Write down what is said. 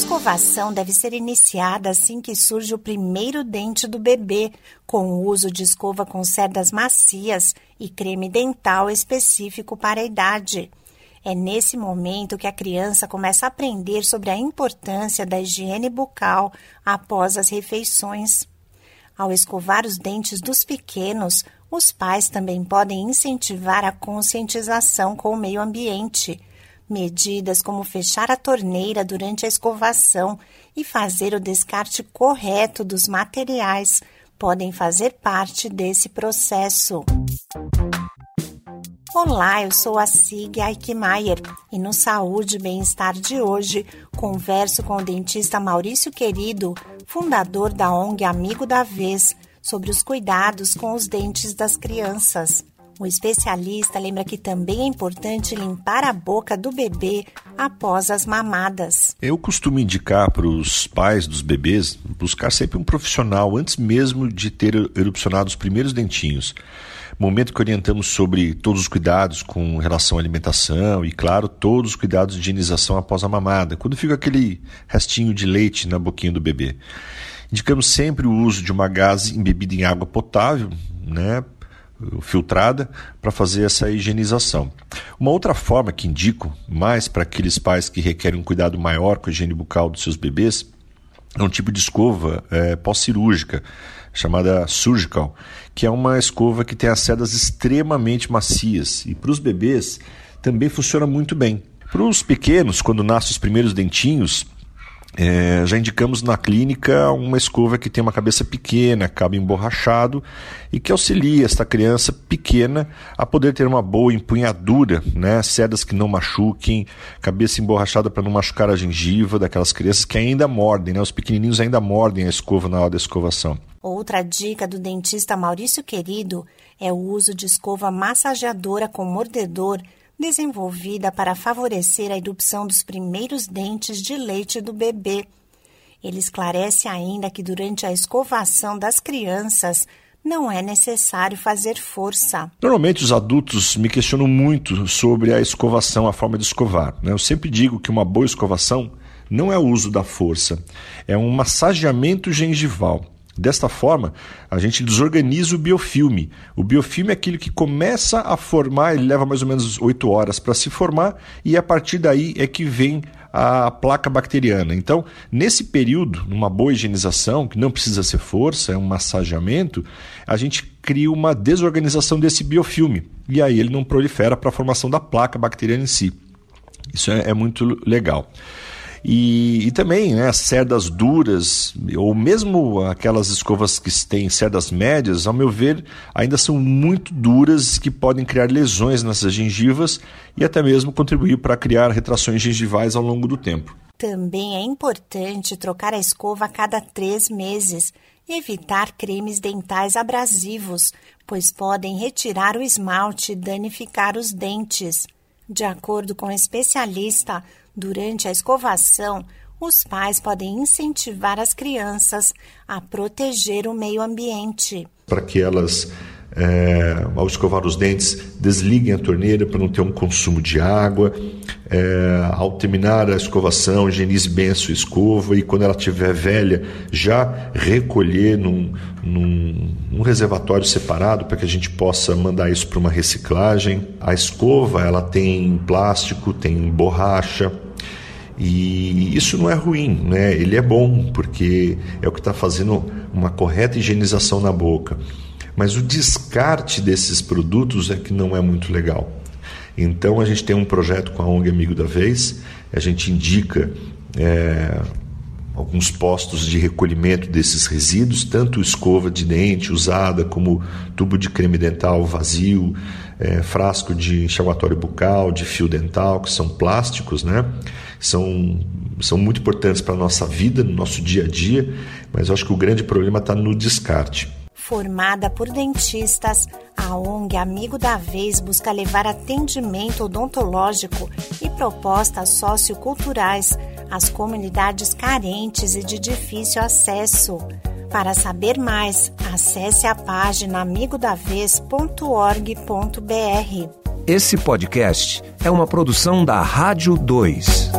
escovação deve ser iniciada assim que surge o primeiro dente do bebê, com o uso de escova com cerdas macias e creme dental específico para a idade. É nesse momento que a criança começa a aprender sobre a importância da higiene bucal após as refeições. Ao escovar os dentes dos pequenos, os pais também podem incentivar a conscientização com o meio ambiente Medidas como fechar a torneira durante a escovação e fazer o descarte correto dos materiais podem fazer parte desse processo. Olá, eu sou a Sig Eichmeier e no Saúde e Bem-Estar de hoje converso com o dentista Maurício Querido, fundador da ONG Amigo da Vez, sobre os cuidados com os dentes das crianças. O especialista lembra que também é importante limpar a boca do bebê após as mamadas. Eu costumo indicar para os pais dos bebês buscar sempre um profissional antes mesmo de ter erupcionado os primeiros dentinhos. Momento que orientamos sobre todos os cuidados com relação à alimentação e, claro, todos os cuidados de higienização após a mamada, quando fica aquele restinho de leite na boquinha do bebê. Indicamos sempre o uso de uma gase embebida em água potável, né, filtrada para fazer essa higienização. Uma outra forma que indico, mais para aqueles pais que requerem um cuidado maior com a higiene bucal dos seus bebês, é um tipo de escova é, pós-cirúrgica, chamada surgical, que é uma escova que tem as cerdas extremamente macias e para os bebês também funciona muito bem. Para os pequenos, quando nascem os primeiros dentinhos, é, já indicamos na clínica uma escova que tem uma cabeça pequena, cabo emborrachado e que auxilia esta criança pequena a poder ter uma boa empunhadura, né? Cerdas que não machuquem, cabeça emborrachada para não machucar a gengiva daquelas crianças que ainda mordem, né? Os pequenininhos ainda mordem a escova na hora da escovação. Outra dica do dentista Maurício Querido é o uso de escova massageadora com mordedor desenvolvida para favorecer a erupção dos primeiros dentes de leite do bebê. Ele esclarece ainda que durante a escovação das crianças não é necessário fazer força. Normalmente os adultos me questionam muito sobre a escovação, a forma de escovar. Né? Eu sempre digo que uma boa escovação não é o uso da força, é um massageamento gengival. Desta forma, a gente desorganiza o biofilme. O biofilme é aquilo que começa a formar, ele leva mais ou menos 8 horas para se formar, e a partir daí é que vem a placa bacteriana. Então, nesse período, numa boa higienização, que não precisa ser força, é um massageamento, a gente cria uma desorganização desse biofilme. E aí ele não prolifera para a formação da placa bacteriana em si. Isso é, é muito legal. E, e também né, cerdas duras, ou mesmo aquelas escovas que têm cerdas médias, ao meu ver, ainda são muito duras que podem criar lesões nessas gengivas e até mesmo contribuir para criar retrações gengivais ao longo do tempo. Também é importante trocar a escova a cada três meses e evitar cremes dentais abrasivos, pois podem retirar o esmalte e danificar os dentes. De acordo com o especialista, Durante a escovação, os pais podem incentivar as crianças a proteger o meio ambiente. Para que elas, é, ao escovar os dentes, desliguem a torneira para não ter um consumo de água. É, ao terminar a escovação, higienize bem a sua escova e, quando ela estiver velha, já recolher num, num, reservatório separado para que a gente possa mandar isso para uma reciclagem. A escova ela tem plástico, tem borracha e isso não é ruim, né? Ele é bom porque é o que está fazendo uma correta higienização na boca. Mas o descarte desses produtos é que não é muito legal. Então a gente tem um projeto com a ONG Amigo da Vez, a gente indica é, alguns postos de recolhimento desses resíduos, tanto escova de dente usada, como tubo de creme dental vazio, é, frasco de enxaguatório bucal, de fio dental, que são plásticos, né? São, são muito importantes para a nossa vida, no nosso dia a dia, mas eu acho que o grande problema está no descarte. Formada por dentistas, a ONG Amigo da Vez busca levar atendimento odontológico e propostas socioculturais às comunidades carentes e de difícil acesso. Para saber mais, acesse a página amigodavez.org.br. Esse podcast é uma produção da Rádio 2.